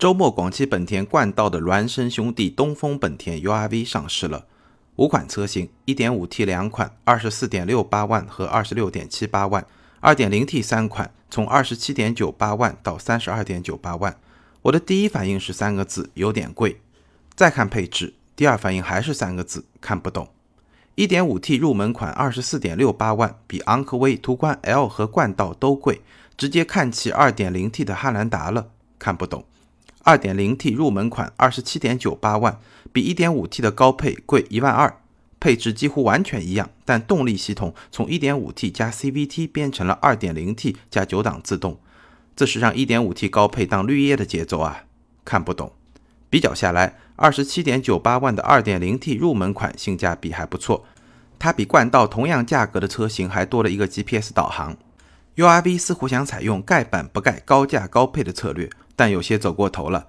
周末，广汽本田冠道的孪生兄弟东风本田 URV 上市了，五款车型，1.5T 两款，24.68万和26.78万；2.0T 三款，从27.98万到32.98万。我的第一反应是三个字，有点贵。再看配置，第二反应还是三个字，看不懂。1.5T 入门款24.68万，比昂科威、途观 L 和冠道都贵，直接看齐 2.0T 的汉兰达了，看不懂。2.0T 入门款27.98万，比 1.5T 的高配贵一万二，配置几乎完全一样，但动力系统从 1.5T 加 CVT 变成了 2.0T 加九档自动，这是让 1.5T 高配当绿叶的节奏啊！看不懂。比较下来，27.98万的 2.0T 入门款性价比还不错，它比冠道同样价格的车型还多了一个 GPS 导航。URV 似乎想采用盖板不盖高价高配的策略。但有些走过头了。